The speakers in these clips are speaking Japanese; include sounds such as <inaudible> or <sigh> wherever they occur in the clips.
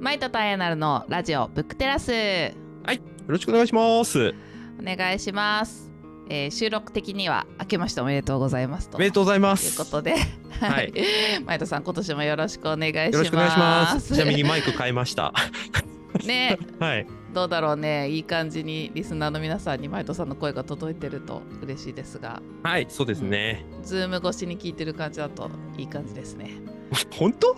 マイトとアヤナルのラジオブックテラスよろしくお願いします。お願いします、えー収録的には明けましておめでとうございますとおめでとうございまいうす。ことで、ははいい、マイトさん今年もよろしくお願いしますよろしくお願いします。ちなみにマイク変えました。ね <laughs> はい。どうだろうねいい感じにリスナーの皆さんにマイトさんの声が届いてると嬉しいですがはい、そうですね。ズーム越しに聞いてる感じだといい感じですね <laughs> 本当？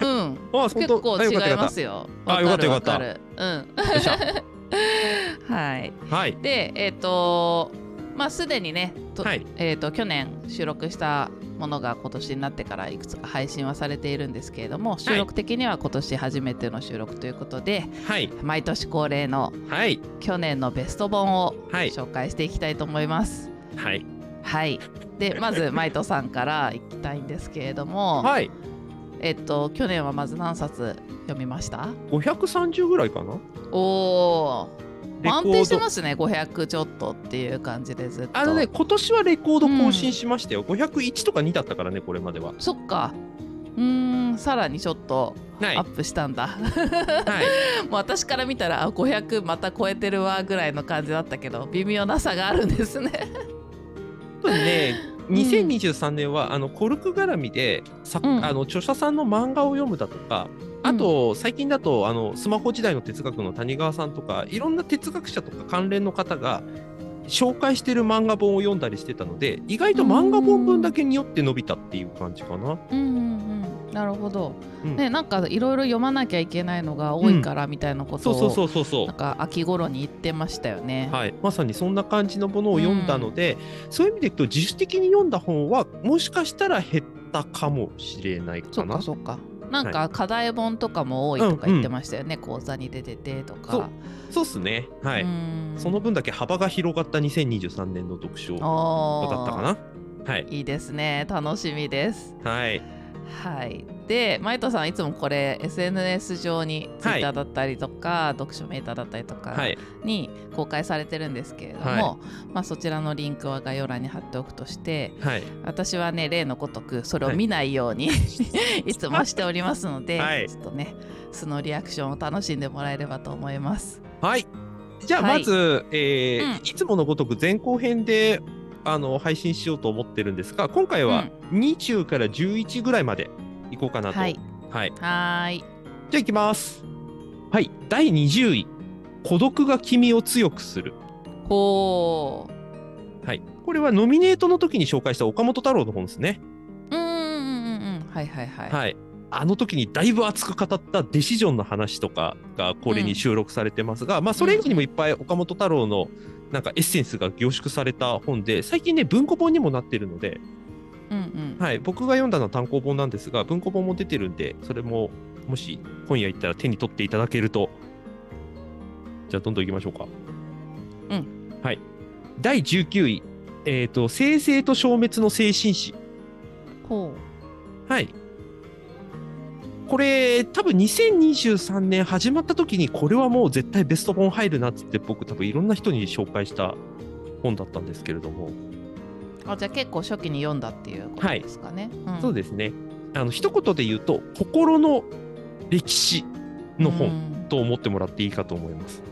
うん <laughs> あ、本結当。構違いますよあよかったわかるうんた。よっしゃ。<laughs> はいはい。でえっ、とまあすでにねと、はいえー、と去年収録したものが今年になってからいくつか配信はされているんですけれども収録的には今年初めての収録ということで、はい。毎年恒例のはい。去年のベスト本をはい。紹介していきたいと思います。はい。はい、でまずマイトさんからいきたいんですけれども、はい。えっと去年はまず何冊読みました？530ぐらいかな。おお安定してますね500ちょっとっていう感じでずっとあのね、今年はレコード更新しましたよ。501とか2だったからね、これまでは。そっかうーんさらにちょっとはい。アッはプしたんだ、い。<laughs> もう私から見たらあ500また超えてるわぐらいの感じだったけど微妙な差があるんですね特にね、2023年は、あのコルク絡みで、あの著者さんの漫画を読むだとか、あと、最近だとあのスマホ時代の哲学の谷川さんとかいろんな哲学者とか関連の方が紹介してる漫画本を読んだりしてたので意外と漫画本分だけによって伸びたっていう感じかな。うんうんうんなるほど、うんねなんかいろいろ読まなきゃいけないのが多いからみたいなことを、そうそうそうそうそなんか秋頃に言ってましたよねう。はい、まさにそんな感じのものを読んだので、そういう意味でいくと自主的に読んだ本はもしかしたら減ったかもしれないかな。かそっかなんか課題本とかも多いとか言ってましたよね、講座に出ててとかそうっすね。はい。うんその分だけ幅が広がった2023年の読書だったかな。はい。いいですね楽しみですはい。はいでマイトさんいつもこれ SNS 上にツイッターだったりとか、読書メーターだったりとかはい。に公開されてるんですけれども、はまあ、そちらのリンクは概要欄に貼っておくとしてはい。私はね例のごとくそれを見ないように、い、<laughs> つもしておりますので、はいちょっとね素のリアクションを楽しんでもらえればと思います。はい。じゃあはいまず、えーうんいつものごとく前後編であの配信しようと思ってるんですが、今回は20から11ぐらいまでいこうかなと。はい。はい。はーいじゃあいきます。はい。第20位。孤独が君を強くする。ほうはい。これはノミネートの時に紹介した岡本太郎の本ですね。うんうんうんうんうんはいはいはい。はい。あの時にだいぶ熱く語ったデシジョンの話とかがこれに収録されてますが、まあそれ以外にもいっぱい岡本太郎のなんかエッセンスが凝縮された本で最近ね文庫本にもなってるので、うんうんはい、僕が読んだのは単行本なんですが文庫本も出てるんでそれももし本屋行ったら手に取っていただけるとじゃあどんどん行きましょうか。うん。はい。第19位。えっ、と、生成と消滅の精神史。ほはい。これ、多分2023年始まった時に、これはもう絶対ベスト本入るなっつって、僕多分いろんな人に紹介した本だったんですけれども、うあじゃあ結構初期に読んだっていうことですかね。んそうですね。あの、一言で言うと、心の歴史の本うんと思ってもらっていいかと思います。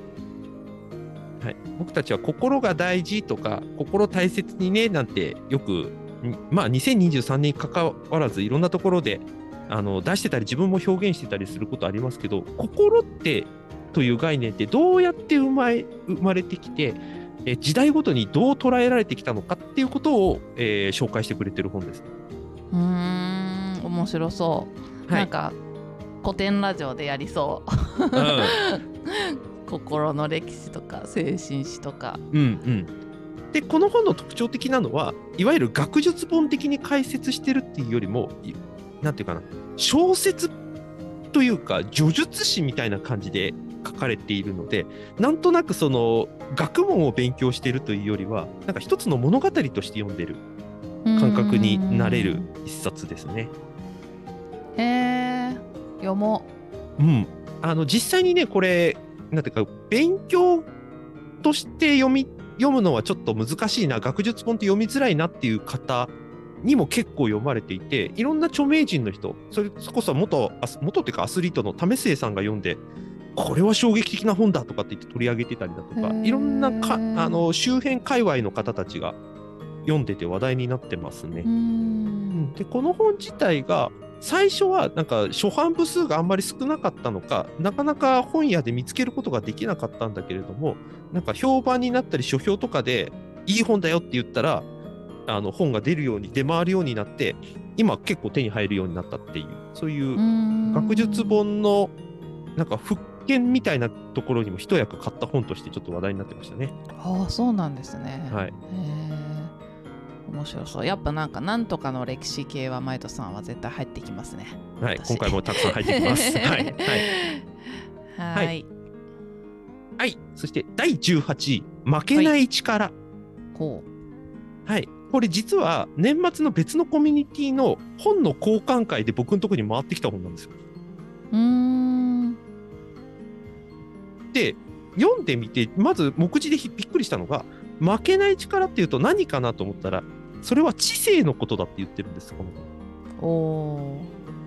はい。僕たちは心が大事とか、心大切にね、なんてよく、んまあ2023年に関わらずいろんなところであの出してたり自分も表現してたりすることありますけど心ってという概念ってどうやって生まれ生まれてきてえ時代ごとにどう捉えられてきたのかっていうことを、えー紹介してくれてる本です。うーん面白そう。はいなんか古典ラジオでやりそう。う <laughs> 心の歴史とか精神史とか。んうん、でこの本の特徴的なのはいわゆる学術本的に解説してるっていうよりもいなんていうかな。小説というか叙述詩みたいな感じで書かれているのでなんとなくその学問を勉強しているというよりはなんか一つの物語として読んでる感覚になれる一冊ですね。へえ読もうん、あの実際にねこれなんていうか勉強として読み読むのはちょっと難しいな。学術本って読みづらいなっていう方にも結構読まれていていろんな著名人の人それこそ元元っていうかアスリートの為末さんが読んでこれは衝撃的な本だとかって言って取り上げてたりだとかいろんなかあの周辺界隈の方たちが読んでて話題になってますね。うーん。でこの本自体が最初はなんか初版部数があんまり少なかったのかなかなか本屋で見つけることができなかったんだけれどもなんか評判になったり書評とかでいい本だよって言ったらあの本が出るように出回るようになって今結構手に入るようになったっていうそういう学術本のなんか復権みたいなところにも一役買った本としてちょっと話題になってましたね。ああそうなんですね。はいへえ面白そう。やっぱなんかなんとかの歴史系はマイトさんは絶対入ってきますね。はい、私今回もたくさん入ってきます。<laughs> はい、はいはい。はいはい、そして第18位、負けない力。こはい、これ実は年末の別のコミュニティの本の交換会で僕のところに回ってきた本なんですよ。う。ん。で、読んでみて、まず目次でひびっくりしたのが、負けない力っていうと何かなと思ったら、それは知性のことだって言ってるんです、この本。おお。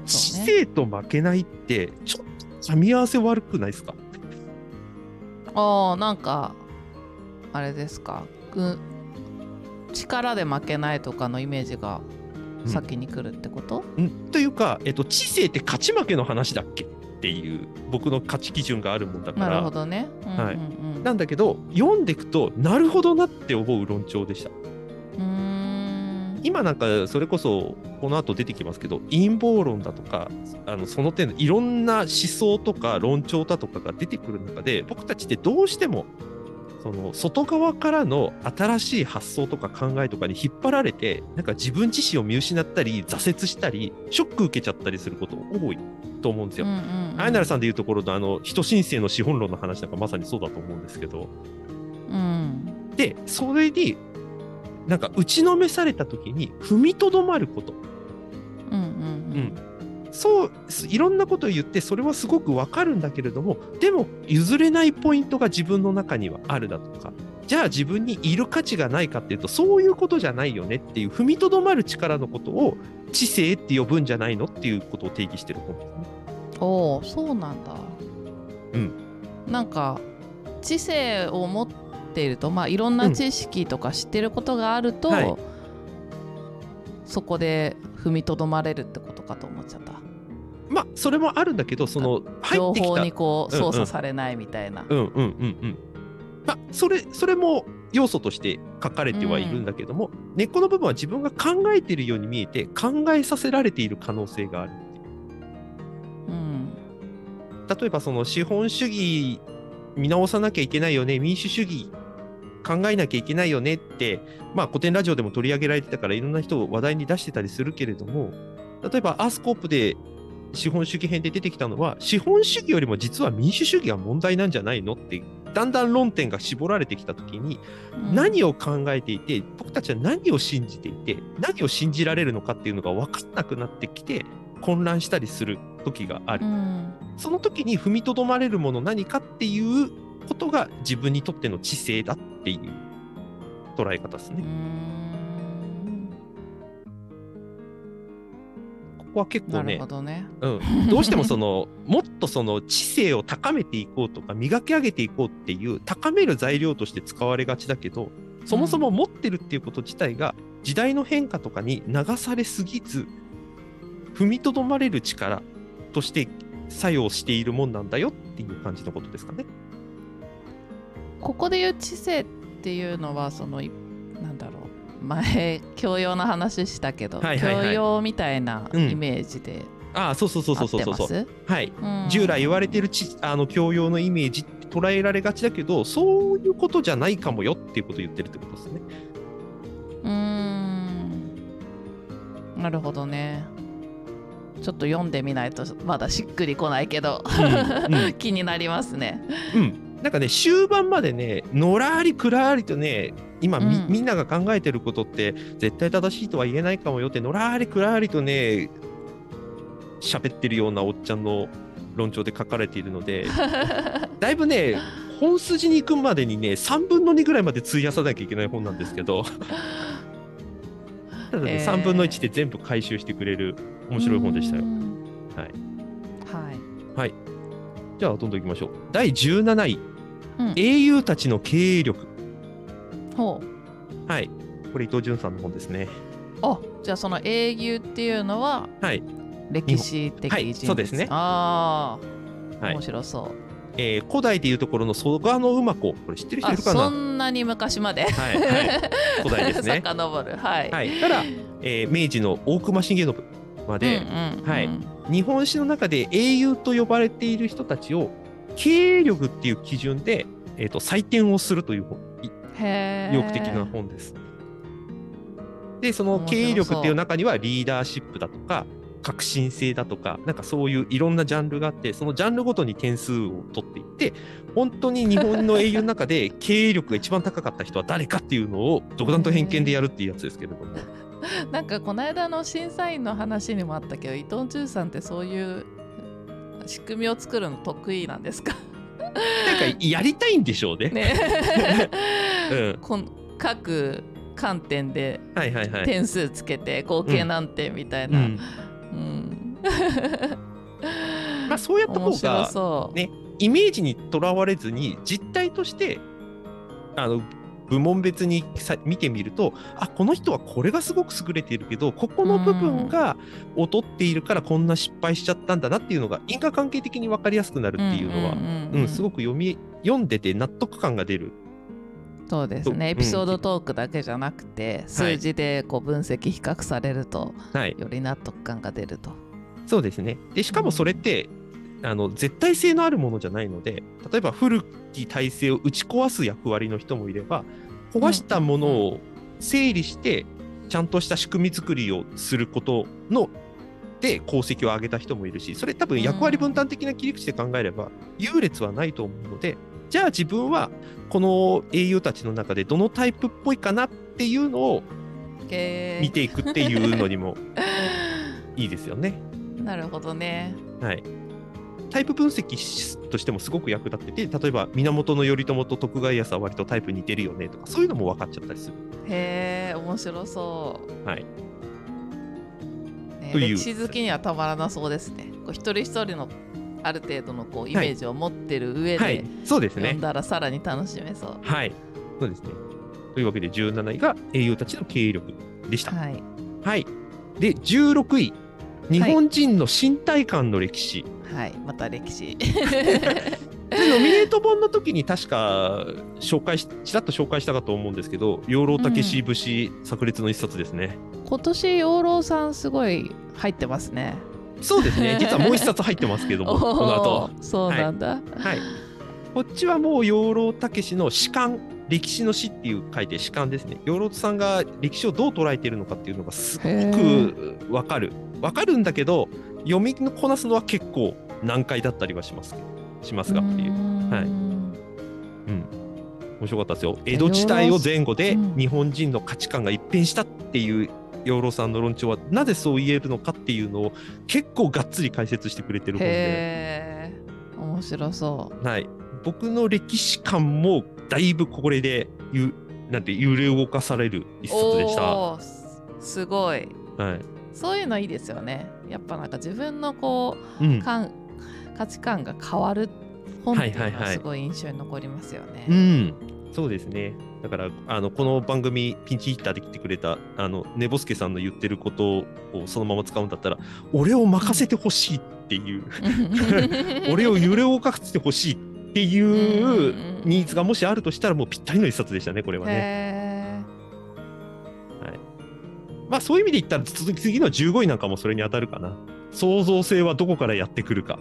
知性と負けないって、ちょっと噛み合わせ悪くないですか？ああなんかあれですか？ぐ力で負けないとかのイメージが先に来るってこと？んというか、えっと、知性って勝ち負けの話だっけっていう僕の価値基準があるもんだかなるほらどね。うんはいうんうんなんだけど読んでいくとなるほどなって思う論調でしたうーん。今なんかそれこそこの後出てきますけど陰謀論だとかあのその点のいろんな思想とか論調だとかが出てくる中で僕たちってどうしてもその外側からの新しい発想とか考えとかに引っ張られてなんか自分自身を見失ったり挫折したりショック受けちゃったりすること多いと思うんですよ。アイナルさんでいうところのあの人申請の資本論の話なんかまさにそうだと思うんですけどうん。でそれになんか打ちのめされた時に踏みとどまることうんうんうん。そういろんなことを言ってそれはすごくわかるんだけれどもでも譲れないポイントが自分の中にはあるだとかじゃあ自分にいる価値がないかっていうとそういうことじゃないよねっていう踏みとどまる力のことを知性って呼ぶんじゃないのっていうことを定義してる本ですね。おおそうなんだ。うん。なんか知性を持っているとまあいろんな知識とか知ってることがあると、はいそこで踏みとどまれるってことかと思っちゃった。まあそれもあるんだけどその入情ってきた報にこううんうん操作されないみたいな。うんうんうんうん。まあ、それ、それも要素として書かれてはいるんだけども、根っこの部分は自分が考えているように見えて、考えさせられている可能性がある。うん例えば、その資本主義見直さなきゃいけないよね、民主主義考えなきゃいけないよねって、まあ、古典ラジオでも取り上げられてたから、いろんな人を話題に出してたりするけれども、例えば、アースコープで資本主義編で出てきたのは、資本主義よりも実は民主主義が問題なんじゃないのって、だんだん論点が絞られてきたときに、うん何を考えていて、僕たちは何を信じていて、何を信じられるのかっていうのが分かんなくなってきて、混乱したりする時がある。うんその時に踏みとどまれるもの何かっていうことが自分にとっての知性だっていう捉え方ですうね。んここは結構ねどね。うん、どうしてもその <laughs> もっとその知性を高めていこうとか磨き上げていこうっていう高める材料として使われがちだけどそもそも持ってるっていうこと自体が時代の変化とかに流されすぎず踏みとどまれる力として作用しているもんなんだよっていう感じのことですかね。ここで言う知性っていうのはそのいなんだろう前教養の話したけど、はいはいはい。教養みたいなうん。イメージでああそうそうそう合そうそうそう。はい。うん。従来言われてるちあの教養のイメージって捉えられがちだけどそういうことじゃないかもよっていうことを言ってるってことですね。うーん。なるほどね。ちょっと読んでみないとまだしっくりこないけど、うんうん。<laughs> 気になりますね。うん、なんかね終盤までねのらりくらりとね今み,、うんみんなが考えてることって絶対正しいとは言えないかもよってのらりくらりとね喋ってるようなおっちゃんの論調で書かれているので <laughs> だいぶね本筋に行くまでにね3分の2ぐらいまで費やさなきゃいけない本なんですけどなのでへー3分の1で全部回収してくれる面白い本でしたよう。んはい。はい。はい。じゃあ、どんどんいきましょう。第17位、うん英雄たちの経営力。ほう。はい。これ伊藤潤さんの本ですね。あじゃあその英雄っていうのははい。歴史的はい人物、そうですねああ、はい面白そうえー古代でいうところの蘇我の馬子。これ知ってる人いあるかな？そんなに昔まではい。はい。古代ですね。<laughs> 遡るはい、はい。から、えー明治の大隈重信まで、うんうんうんはい日本史の中で英雄と呼ばれている人たちを経営力っていう基準で、えー、と採点をするという本意欲的な本です。でその経営力っていう中にはリーダーシップだとか革新性だとかなんかそういういろんなジャンルがあってそのジャンルごとに点数を取っていって本当に日本の英雄の中で <laughs> 経営力が一番高かった人は誰かっていうのを独断と偏見でやるっていうやつですけれども。<laughs> なんかこの間の審査員の話にもあったけど伊藤忠さんってそういう仕組みを作るの得意なんですか？なんかやりたいんでしょうね。ね、<laughs> うん。こん各観点で。点数つけて合計何点みたいうな、ん。うん。まあ、そうやった方がねイメージにとらわれずに実態としてあの部門別にさ見てみるとあこの人はこれがすごく優れているけどここの部分が劣っているからこんな失敗しちゃったんだなっていうのが因果関係的に分かりやすくなるっていうのは、うんすごくく読み読んでて納得感が出る。そうですうんねエピソードトークだけじゃなくて、数字でこう分析比較されるとはい、より納得感が出ると。そうですね。で、しかもそれって、あの絶対性のあるものじゃないので、例えば古き体制を打ち壊す役割の人もいれば、壊したものを整理して、ちゃんとした仕組み作りをすることので功績を上げた人もいるし、それ多分役割分担的な切り口で考えれば、優劣はないと思うので、じゃあ自分はこの英雄たちの中でどのタイプっぽいかなっていうのを見ていくっていうのにもいいですよね。<laughs> なるほどね。はい、タイプ分析としてもすごく役立ってて例えば源頼朝と徳川家康は割とタイプ似てるよねとかそういうのも分かっちゃったりする。へえ面白そう。はいねという歴史好きにはたまらなそうですね。こう一人一人のある程度のこうイメージを持ってる上で、はい、そうですね読ん。だらさらに楽しめそう。はい、そうですね。というわけで17位が英雄たちの経営力でした。はい。はいで16位日本人の身体感の歴史。はいまた歴史。<laughs> ノミネート本の時に確か紹介しちらっと紹介したかと思うんですけど養老たけし節炸裂の一冊ですね。今年養老さんすごい入ってますね。そうですね。実はもう一冊入ってますけども、<laughs> この後。そうなんだ。はい。こっちはもう養老たけしの史観、歴史の史っていう書いて史観ですね。養老さんが歴史をどう捉えているのかっていうのがすごくわかる。わかるんだけど、読みこなすのは結構難解だったりはしますしますがっていう。はいい。うん。面白かったですよ。江戸時代を前後でうん日本人の価値観が一変したっていう養老さんの論調はなぜそう言えるのかっていうのを結構がっつり解説してくれてる本で。面白そう。はい、僕の歴史観もだいぶこれでゆなんて揺れ動かされる一冊でした。すすごい。いそういうのいいですよね。やっぱなんか自分のこうんう感価値観が変わる本っていうのはいはいはいはすごい印象に残りますよね。うん、そうですね。だからあのこの番組ピンチヒッターで来てくれたあのねぼすけさんの言ってることをそのまま使うんだったら俺を任せてほしいっていう <laughs> 俺を揺れ動かしてほしいっていうニーズがもしあるとしたらもうぴったりの一冊でしたねこれはね。へまあそういう意味で言ったら次次の15位なんかもそれに当たるかな。創造性はどこからやってくるか。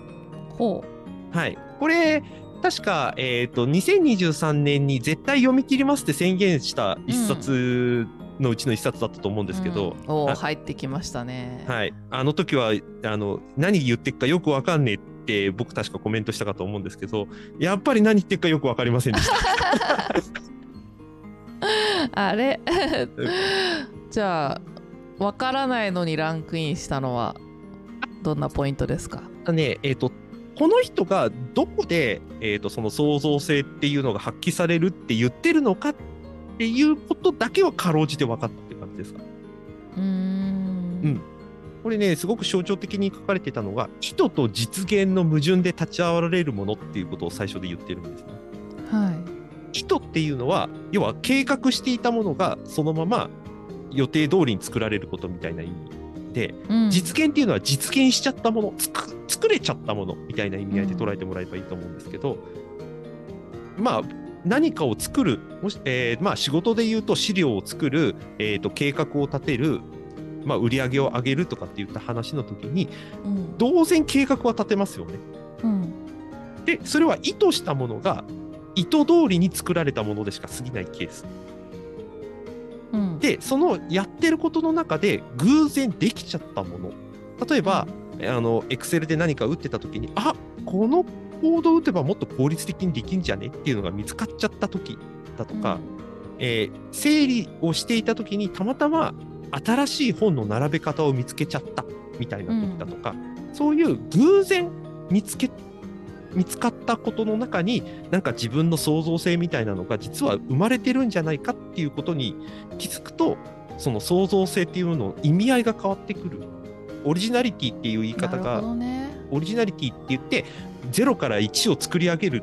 ーほはい。これ、確か、えっ、と、2023年に絶対読み切りますって宣言した一冊のうちの一冊だったと思うんうですけど、うんおーあ入ってきましたね。はい。あの時は、あの、何言ってるかよくわかんねえって僕確かコメントしたかと思うんですけど、やっぱり何言ってるかよくわかりませんでした。<laughs> あれ？<laughs> じゃあわからないのにランクインしたのはどんなポイントですか？ね、えっ、と、この人がどこで、えー、とその創造性っていうのが発揮されるって言ってるのかっていうことだけはかろうじて分かってる感じですか？うんうんこれねすごく象徴的に書かれてたのが意図と実現の矛盾で立ち会われるものっていうことを最初で言ってるんですね。はい意図っていうのは要は計画していたものがそのまま予定通りに作られることみたいな意味でうん実現っていうのは実現しちゃったもの作作れちゃったものみたいな意味合いで捉えてもらえばいいと思うんですけど、まあ何かを作るもし、えーまあ、仕事で言うと資料を作る、えー、と計画を立てる、まあ、売り上げを上げるとかっていった話の時にうん当然計画は立てますよね。うんでそれは意図したものが意図通りに作られたものでしか過ぎないケース。うん。でそのやってることの中で偶然できちゃったもの。例えば、あのエクセルで何か打ってた時にあこのコード打てばもっと効率的にできんじゃねっていうのが見つかっちゃった時だとか、えー整理をしていた時にたまたま新しい本の並べ方を見つけちゃったみたいな時だとか、そういう偶然見つけ見つかったことの中になんか自分の創造性みたいなのが実は生まれてるんじゃないかっていうことに気づくとその創造性っていうのの意味合いが変わってくる。オリジナリティっていう言い方がね。オリジナリティって言って0から1を作り上げる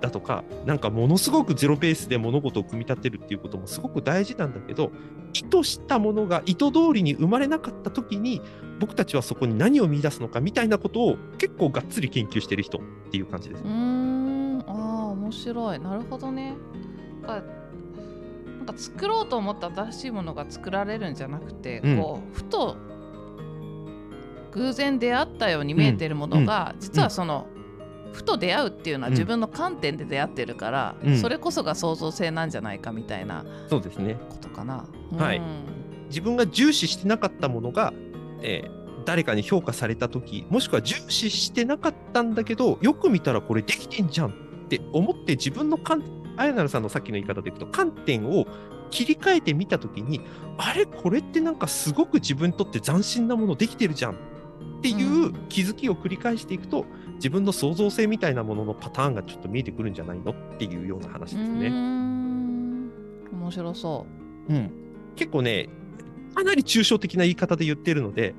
だとかなんかものすごくゼロベースで物事を組み立てるっていうこともすごく大事なんだけど意図したものが意図通りに生まれなかった時に僕たちはそこに何を見出すのかみたいなことを結構がっつり研究してる人っていう感じです。うー。ん。ああ面白い。なるほどね。なんか作ろうと思った新しいものが作られるんじゃなくて、うん。こうふと偶然出会ったように見えてるものが、実はその、ふと出会うっていうのはうん。自分の観点で出会ってるから、うん。それこそが創造性なんじゃないかみたいなそうですね。ことかな。はい。うん自分が重視してなかったものが、えー誰かに評価された時もしくは重視してなかったんだけどよく見たらこれできてんじゃんって思って自分の観あやなるさんのさっきの言い方でいくと観点を切り替えてみた時にあれこれってなんかすごく自分にとって斬新なものできてるじゃんっていう気づきを繰り返していくと、自分の創造性みたいなもののパターンがちょっと見えてくるんじゃないのっていうような話ですね。ん面白そうん、結構ね、かなり抽象的な言い方で言ってるので、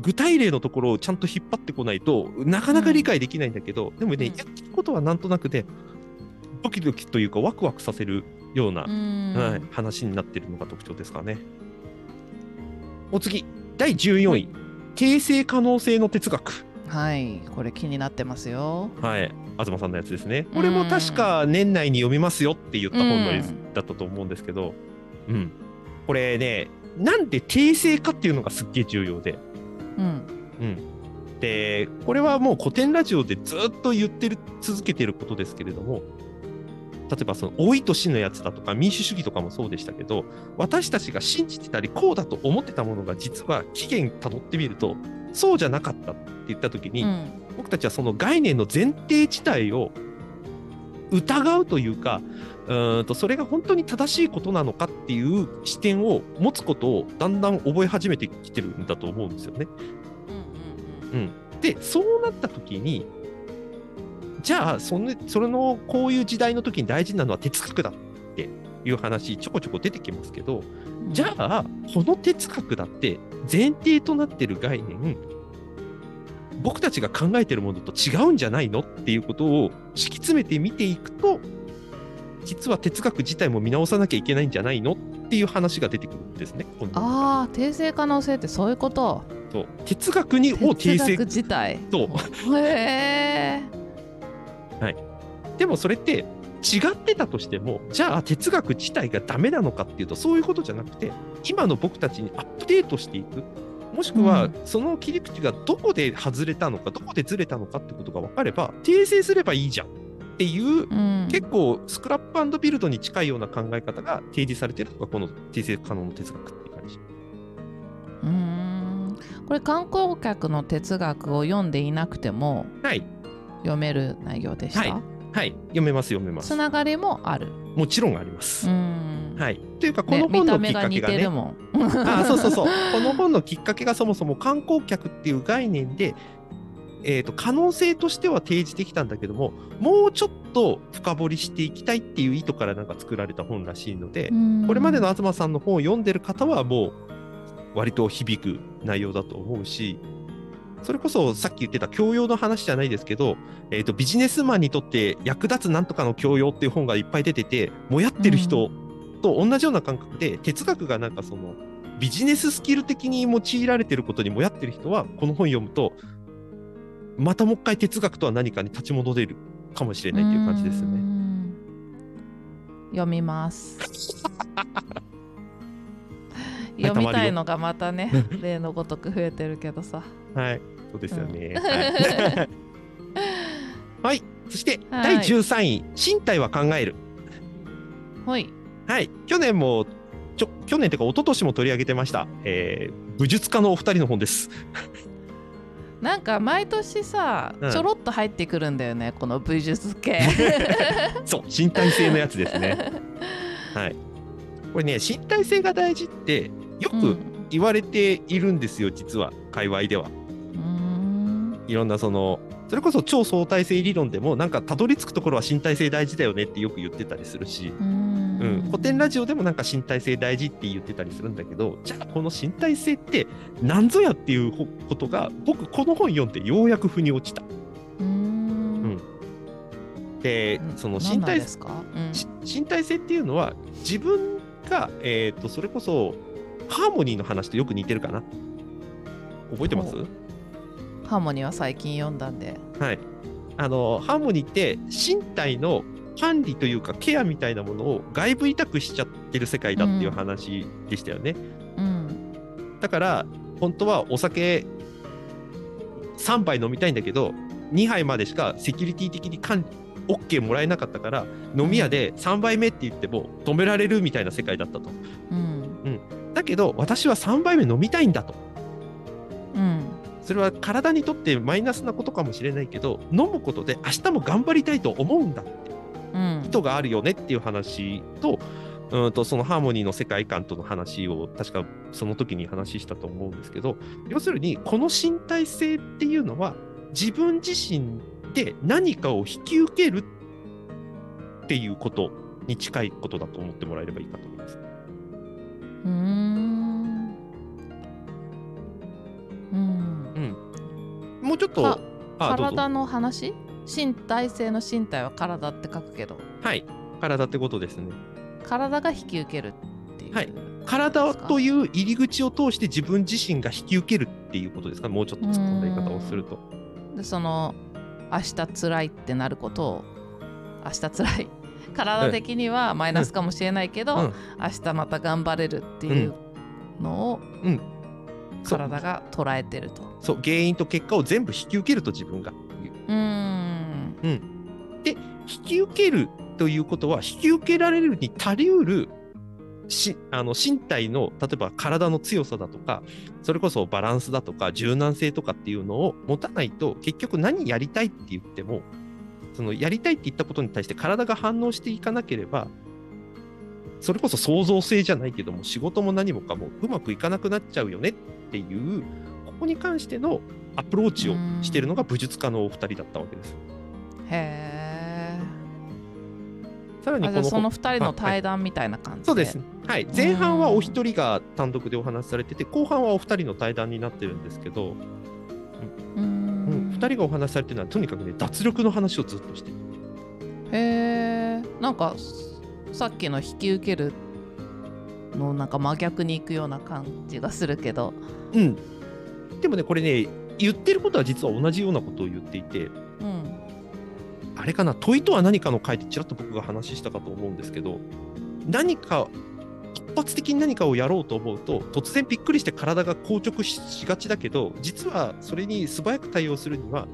具体例のところをちゃんと引っ張ってこないとなかなか理解できないんだけど、でもね、うんやってることはなんとなくで、ドキドキというかワクワクさせるような、う。うんはい、話になってるのが特徴ですかね。お次、第14位、形成可能性の哲学。はいこれ気になってますよ。はい、東さんのやつですね。これも確か年内に読みますよって言った本のやつだったと思うんですけど、うん、これね、なんで定性かっていうのがすっげえ重要で、うん。うん、で、これはもう古典ラジオでずっと言ってる、続けてることですけれども、例えばその老いと死のやつだとか民主主義とかもそうでしたけど、私たちが信じてたりこうだと思ってたものが実は起源たどってみると、そうじゃなかったって言った時に、うん。僕たちはその概念の前提自体を疑うというかうーんとそれが本当に正しいことなのかっていう視点を持つことをだんだん覚え始めてきてるんだと思うんですよね。うんうん、でそうなった時にじゃあそのそれのこういう時代の時に大事なのは哲学だっていう話ちょこちょこ出てきますけどうん。じゃあこの哲学だって前提となってる概念僕たちが考えてるものと違うんじゃないのっていうことを敷き詰めて見ていくと実は哲学自体も見直さなきゃいけないんじゃないの？っていう話が出てくるんですね。ああ訂正可能性ってそういうこと？そう。哲学にを訂正。自体。そう。へえでもそれって違ってたとしてもじゃあ哲学自体がダメなのかっていうとそういうことじゃなくて今の僕たちにアップデートしていく。もしくはうん。その切り口がどこで外れたのかどこでずれたのかってことが分かれば訂正すればいいじゃん。っていううん。結構スクラップビルドに近いような考え方が提示されているのがこの訂正可能の哲学っていう感じ。うーん。これ観光客の哲学を読んでいなくてもはい。読める内容でした、はいはい読めます読めますつ。ながりもあるもちろんあります。うんはい、というかこの本のきっかけがねてるもん <laughs> あそうそうそう。この本のきっかけがそもそも観光客っていう概念で、えー、と可能性としては提示できたんだけども、もうちょっと深掘りしていきたいっていう意図からなんか作られた本らしいので、これまでの東さんの本を読んでる方はもう割と響く内容だと思うしそれこそさっき言ってた教養の話じゃないですけど、えー、とビジネスマンにとって役立つなんとかの教養っていう本がいっぱい出ててもやってる人と同じような感覚で、哲学がなんかそのビジネススキル的に用いられてることにもやってる人はこの本読むとまたもう一回哲学とは何かに立ち戻れるかもしれないっていう感じですね。読みます。<laughs> 読みたいのがまたね、<laughs> 例のごとく増えてるけどさ。はい、そうですよね。はい <laughs> はい、そしてはい第13位、身体は考える。ほい。はい、去年もちょ去年というか一昨年も取り上げてました、えー武術家のお二人の本です。<laughs> なんか毎年さ、うんちょろっと入ってくるんだよね、この武術系。<laughs> そう、身体性のやつですね。はい。これね、身体性が大事ってよくうん言われているんですよ、実は、界隈では。いろんなその、それこそ超相対性理論でも、なんかたどり着くところは身体性大事だよねってよく言ってたりするし、うーん。うん、古典ラジオでもなんか身体性大事って言ってたりするんだけど、じゃあこの身体性って何ぞやっていうことが、僕この本読んでようやく腑に落ちた。うーん。で、その身体うん。し身体性っていうのは自分が、えー、とそれこそハーモニーの話とよく似てるかな。覚えてます？ほハーモニーは最近読んだんで。はいあのハーモニーって身体の管理というかケアみたいなものを外部委託しちゃってる世界だっていう話でしたよね、うん。だから本当はお酒3杯飲みたいんだけど2杯までしかセキュリティ的に管理 OK もらえなかったから飲み屋で3杯目って言っても止められるみたいな世界だったと。うん。だけど私は3杯目飲みたいんだと。うん。それは体にとってマイナスなことかもしれないけど飲むことで明日も頑張りたいと思うんだってうん。意図があるよねっていう話とうんとそのハーモニーの世界観との話を確かその時に話したと思うんですけど要するにこの身体性っていうのは自分自身で何かを引き受けるっていうことに近いことだと思ってもらえればいいかと思います。うーん。うん。もうちょっと。体の話？身体性の身体は体って書くけど。はい。体ってことですね。体が引き受けるっていう、はい。体とういう入り口を通して自分自身が引き受けるっていうことですか？もうちょっと突っ込んだ言い方をすると。でその明日辛いってなることを明日辛い。<laughs> 体的にはマイナスかもしれないけど、うん。明日また頑張れるっていうのをうん体が捉えてると。そう原因と結果を全部引き受けると自分が。うーん引き受けるということは引き受けられるに足りうるしあの身体の例えば体の強さだとかそれこそバランスだとか柔軟性とかっていうのを持たないと結局何やりたいって言ってもそのやりたいって言ったことに対して体が反応していかなければそれこそ創造性じゃないけども仕事も何もかもうまくいかなくなっちゃうよねっていうここに関してのアプローチをしているのが武術家のお二人だったわけです。へさらにこのその2人の対談みたいな感じで、そうです。はい。前半はお一人が単独でお話しされてて、後半はお二人の対談になってるんですけど、うんん二人がお話しされてるのは、とにかくね、脱力の話をずっとしてる。へえなんかさっきの引き受けるのなんか真逆に行くような感じがするけど。うん。でもね、これね、言ってることは実は同じようなことを言っていて、うん。あれかな、問いとは何かの回でちらっと僕が話したかと思うんですけど、何か、突発的に何かをやろうと思うと、突然びっくりして体が硬直ししがちだけど、実はそれに素早く対応するには、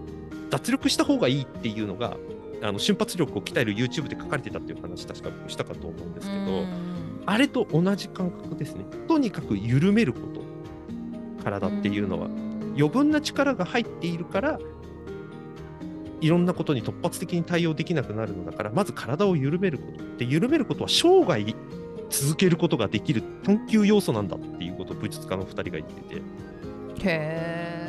脱力した方がいいっていうのが、あの瞬発力を鍛える YouTube で書かれてたっていう話、確か僕したかと思うんですけど、うんあれと同じ感覚ですね。とにかく緩めること、体っていうのは。余分な力が入っているからいろんなことに突発的に対応できなくなるのだからまず体を緩めることで緩めることは生涯続けることができる探求要素なんだっていうことを武術家の2人が言っててへ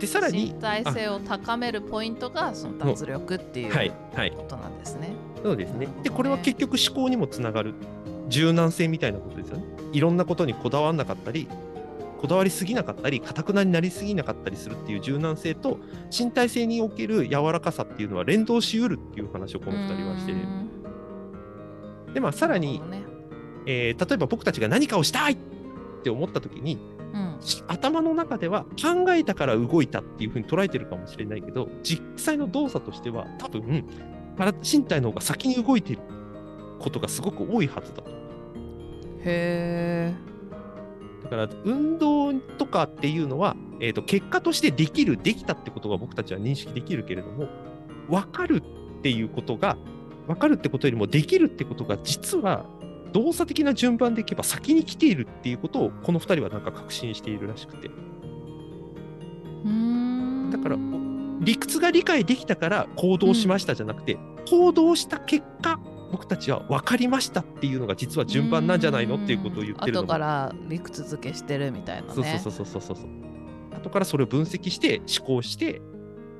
でさらにえ身体性を高めるポイントがその脱力っていうはいはいことなんですね。そうですねでこれは結局思考にもつながる柔軟性みたいなことですよね。いろんなことにこだわらなかったり、こだわりすぎなかったり、かたくなになりすぎなかったりするっていう柔軟性と、身体性における柔らかさっていうのは連動しうるっていう話をこの2人はして。で、まあ、さらに、ねえー例えば僕たちが何かをしたいって思った時に、うんし頭の中では考えたから動いたっていうふうに捉えてるかもしれないけど、実際の動作としては多分、体身体の方が先に動いてることがすごく多いはずだと。へえだから運動とかっていうのは、えー、と結果としてできる、できたってことが僕たちは認識できるけれども、分かるっていうことが、分かるってことよりもできるってことが実は動作的な順番でいけば先に来ているっていうことをこの2人はなんか確信しているらしくて。だから理屈が理解できたから行動しましたじゃなくて、行動した結果僕たちは分かりましたっていうのが実は順番なんじゃないのっていうことを言ってるの後から理屈付けしてるみたいなね。そうそうそうそうそうそう。後からそれを分析して思考して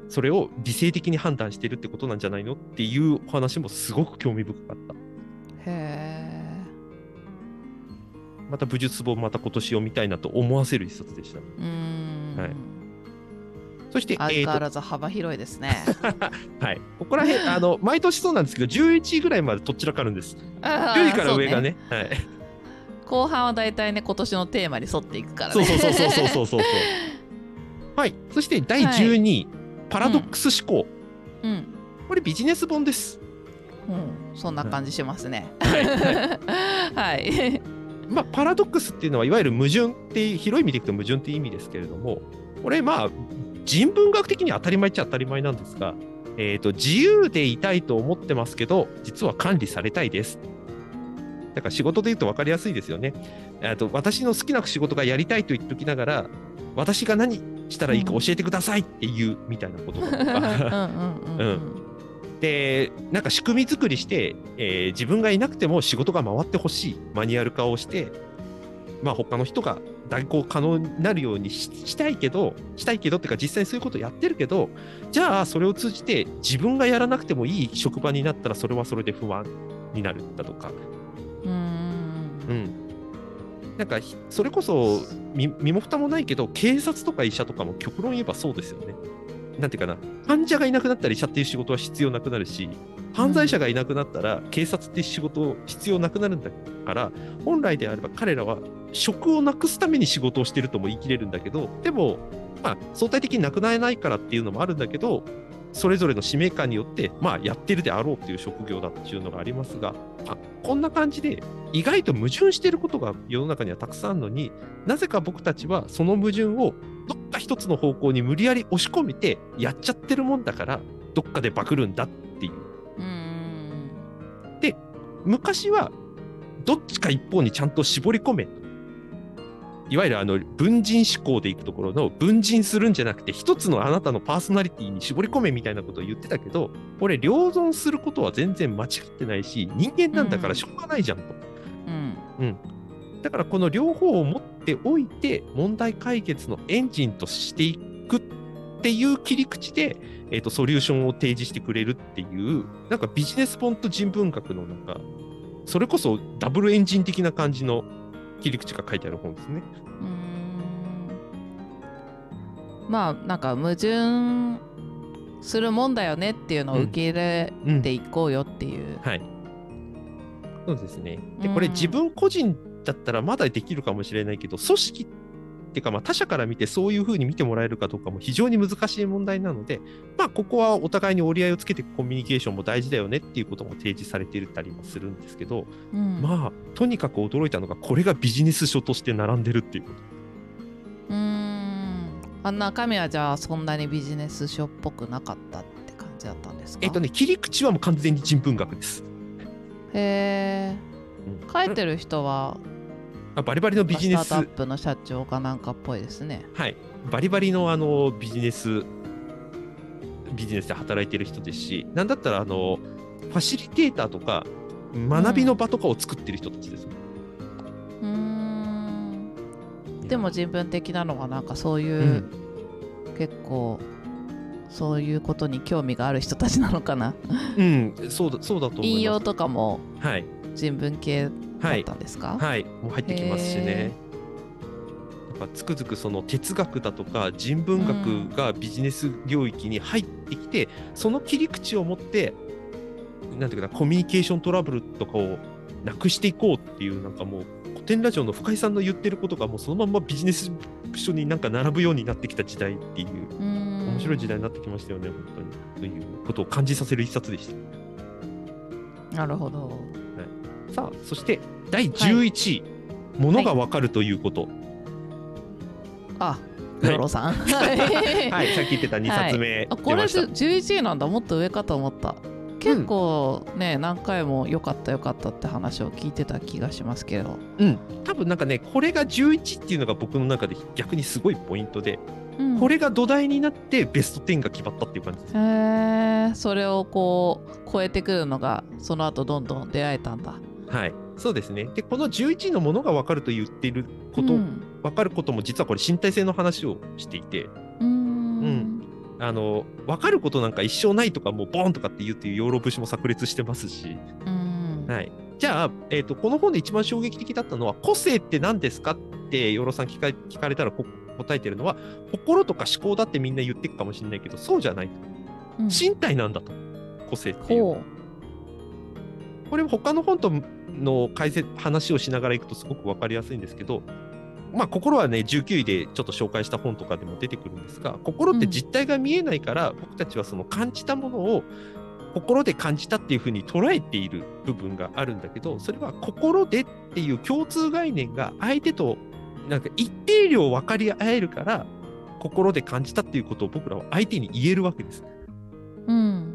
それを理性的に判断してるってことなんじゃないのっていうお話もすごく興味深かったまた武術本また今年読みたいなと思わせる一冊でした。はい。そして、相変わらず幅広いですね。<laughs> はい、ここら辺 <laughs> あの毎年そうなんですけど11位ぐらいまでとっちらかるんです。あー10位から上がそうね。はい。後半はだいたいね今年のテーマに沿っていくからね。そうそうそうそうそうそう。そうはい。そして第12位、パラドックス思考、うん、これビジネス本です。うん、そんな感じしますね。はい。はい <laughs> まあ、パラドックスっていうのはいわゆる矛盾って広い意味でいくと矛盾っていう意味ですけれどもこれまあ人文学的には当たり前っちゃ当たり前なんですが、えー、と自由でいたいと思ってますけど実は管理されたいです。だから仕事で言うと分かりやすいですよね。えーと私の好きな仕事がやりたいと言っておきながら私が何したらいいか教えてくださいっていうみたいなことだとか。うんでなんか仕組み作りして、えー自分がいなくても仕事が回ってほしい。マニュアル化をして、まあ、他の人が代行可能になるようにししたいけどしたいけどっていうか実際にそういうことをやってるけどじゃあそれを通じて自分がやらなくてもいい職場になったらそれはそれで不安になるだとか、うんなんかひそれこそ身身も蓋もないけど警察とか医者とかも極論言えばそうですよね。なんていうかな患者がいなくなったら医者っていう仕事は必要なくなるし犯罪者がいなくなったら警察っていう仕事必要なくなるんだから本来であれば彼らは職をなくすために仕事をしてるとも言い切れるんだけどでもまあ相対的になくなれないからっていうのもあるんだけどそれぞれの使命感によってまあやってるであろうっていう職業だっていうのがありますが、まあ、こんな感じで意外と矛盾してることが世の中にはたくさんあるのになぜか僕たちはその矛盾をどっか一つの方向に無理やり押し込めてやっちゃってるもんだからどっかでバクるんだっていう。うん昔はどっちか一方にちゃんと絞り込め。といわゆるあの文人思考でいくところの文人するんじゃなくて一つのあなたのパーソナリティに絞り込めみたいなことを言ってたけどこれ両存することは全然間違ってないし人間なんだからしょうがないじゃんと。うんだからこの両方を持っておいて問題解決のエンジンとしていくっていう切り口で、えー、とソリューションを提示してくれるっていうなんかビジネス本と人文学のなんかそれこそダブルエンジン的な感じの切り口が書いてある本ですね。うんまあなんか矛盾するもんだよねっていうのを受け入れうんていこうよっていう、はい。そうですね。で、うんこれ自分個人だったらまだできるかもしれないけど、組織っていうか、まあ他者から見てそういうふうに見てもらえるかどうかも非常に難しい問題なので、まあここはお互いに折り合いをつけていくコミュニケーションも大事だよねっていうことも提示されていたりもするんですけど、うん。まあとにかく驚いたのがこれがビジネス書として並んでるっていうこと。うーん。あ中身はじゃあそんなにビジネス書っぽくなかったって感じだったんですか？えっとね、切り口はもう完全に人文学です。へえうん。書いてる人はまあバリバリのビジネス。スタートアップの社長かなんかっぽいですね。はい、バリバリのあのビジネス、ビジネスで働いてる人ですし、なんだったらあのファシリテーターとか、学びの場とかを作ってる人たちです。ね。うーん。でも人文的なのがなんかそういう、うん。結構そういうことに興味がある人たちなのかな。うん、そうだそうだと思います。引用とかもはい。人文系だはい。ったんですか、はい、もう入ってきますしへね。なんかつくづくその哲学だとか人文学がビジネス領域に入ってきて、その切り口を持ってなんていうかなコミュニケーショントラブルとかをなくしていこうっていうなんかもう古典ラジオの深井さんの言ってることがもうそのまんまビジネス書になんか並ぶようになってきた時代っていううん。面白い時代になってきましたよね、本当に。ということを感じさせる一冊でした。なるほどさあそして第11位、ものがわかるということ。あい。ヨロさん。はい、<laughs> はい、さっき言ってた2冊目。あこれ出ました。11位なんだ。もっと上かと思った。結構ね、何回も良かった良かったって話を聞いてた気がしますけど、うん、多分なんかね、これが11っていうのが僕の中で逆にすごいポイントで、うん。これが土台になってベスト10が決まったっていう感じです。へえそれをこう超えてくるのがその後どんどん出会えたんだはい、そうですね。で、この11のものが分かると言っていること、うん。分かることも実はこれ身体性の話をしていて、うーん。あの分かることなんか一生ないとかもうボンとかって言うっていう養老節も炸裂してますし、うん。はい、じゃあ、えー、とこの本で一番衝撃的だったのは個性って何ですかって養老さん聞か聞かれたらこ答えてるのは心とか思考だってみんな言ってるかもしれないけどそうじゃないと。うん。身体なんだと。個性っていうほこれ他の本との解説話をしながらいくとすごく分かりやすいんですけどまあ心はね19位でちょっと紹介した本とかでも出てくるんですが心って実体が見えないから、僕たちはその感じたものを心で感じたっていうふうに捉えている部分があるんだけどそれは心でっていう共通概念が相手となんか一定量分かり合えるから心で感じたっていうことを僕らは相手に言えるわけです。ううん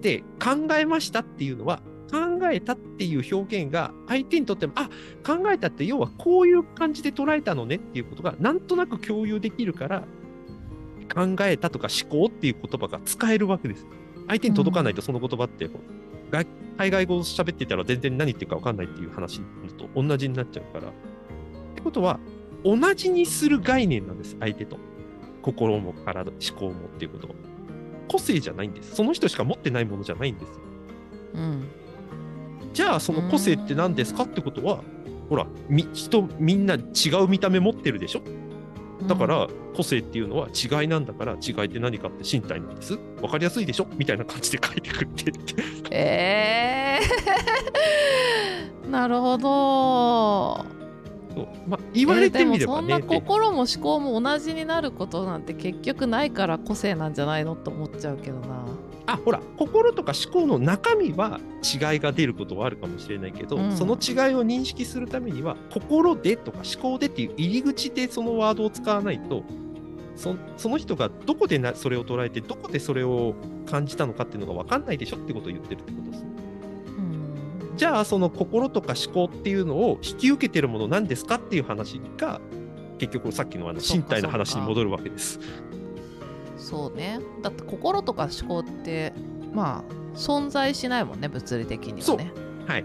で考えましたっていうのは考えたっていう表現が相手にとってもあ考えたって要はこういう感じで捉えたのねっていうことがなんとなく共有できるから考えたとか思考っていう言葉が使えるわけです。相手に届かないとその言葉って、が海外語を喋ってたら全然何言ってるか分かんないっていう話と同じになっちゃうから。ってことは同じにする概念なんです相手と。心も体思考もっていうことは。個性じゃないんです。その人しか持ってないものじゃないんですよ。うんじゃあその個性って何ですかってことは、ほら、み人みんな違う見た目持ってるでしょ？だから個性っていうのは違いなんだから違いって何かって身体なんです。分かりやすいでしょ？みたいな感じで書いてくれてって。えー、<laughs> なるほどそうまあ、言われてみればね。えーでもそんなで心も思考も同じになることなんて結局ないから個性なんじゃないのって思っちゃうけどなあほら心とか思考の中身は違いが出ることはあるかもしれないけど、うんその違いを認識するためには心でとか思考でっていう入り口でそのワードを使わないとそその人がどこでなそれを捉えてどこでそれを感じたのかっていうのが分かんないでしょってことを言ってるってことです。うんじゃあその心とか思考っていうのを引き受けてるものなんですかっていう話が結局さっきのあの身体の話に戻るわけです。そうね。だって心とか思考ってまあ存在しないもんね物理的にはね。はい、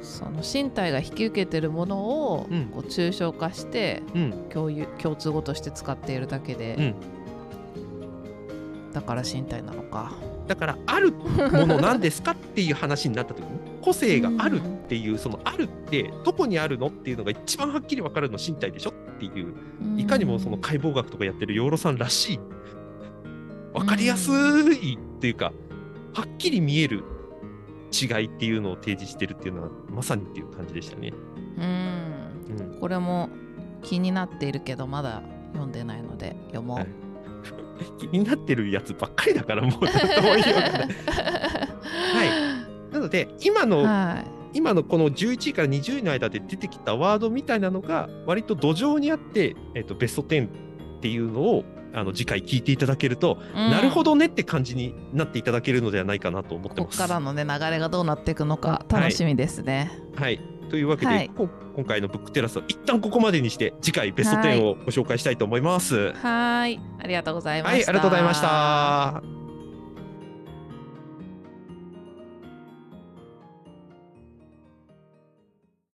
その身体が引き受けてるものをうん。こう抽象化してうん。共有共通語として使っているだけで、うん。だから身体なのか。だからあるものなんですかっていう話になった時に個性があるっていうそのあるってどこにあるのっていうのが一番はっきり分かるの身体でしょっていういかにもその解剖学とかやってる養老さんらしい。分かりやすいっていうかはっきり見える違いっていうのを提示してるっていうのはまさにっていう感じでしたね。うん。うんこれも気になっているけどまだ読んでないので読もう、はい。<laughs> 気になってるやつばっかりだからもう何ともうがない。なので今のはい。今のこの11位から20位の間で出てきたワードみたいなのが割と土壌にあって、えっとベスト10っていうのをあの次回聞いていただけると、うん。なるほどねって感じになっていただけるのではないかなと思ってます。ここからのね流れがどうなっていくのか楽しみですね、はい、というわけで、はい。こ今回のブックテラスは一旦ここまでにして次回ベスト10をご紹介したいと思います。はーい。ありがとうございまはい、したありがとうございました。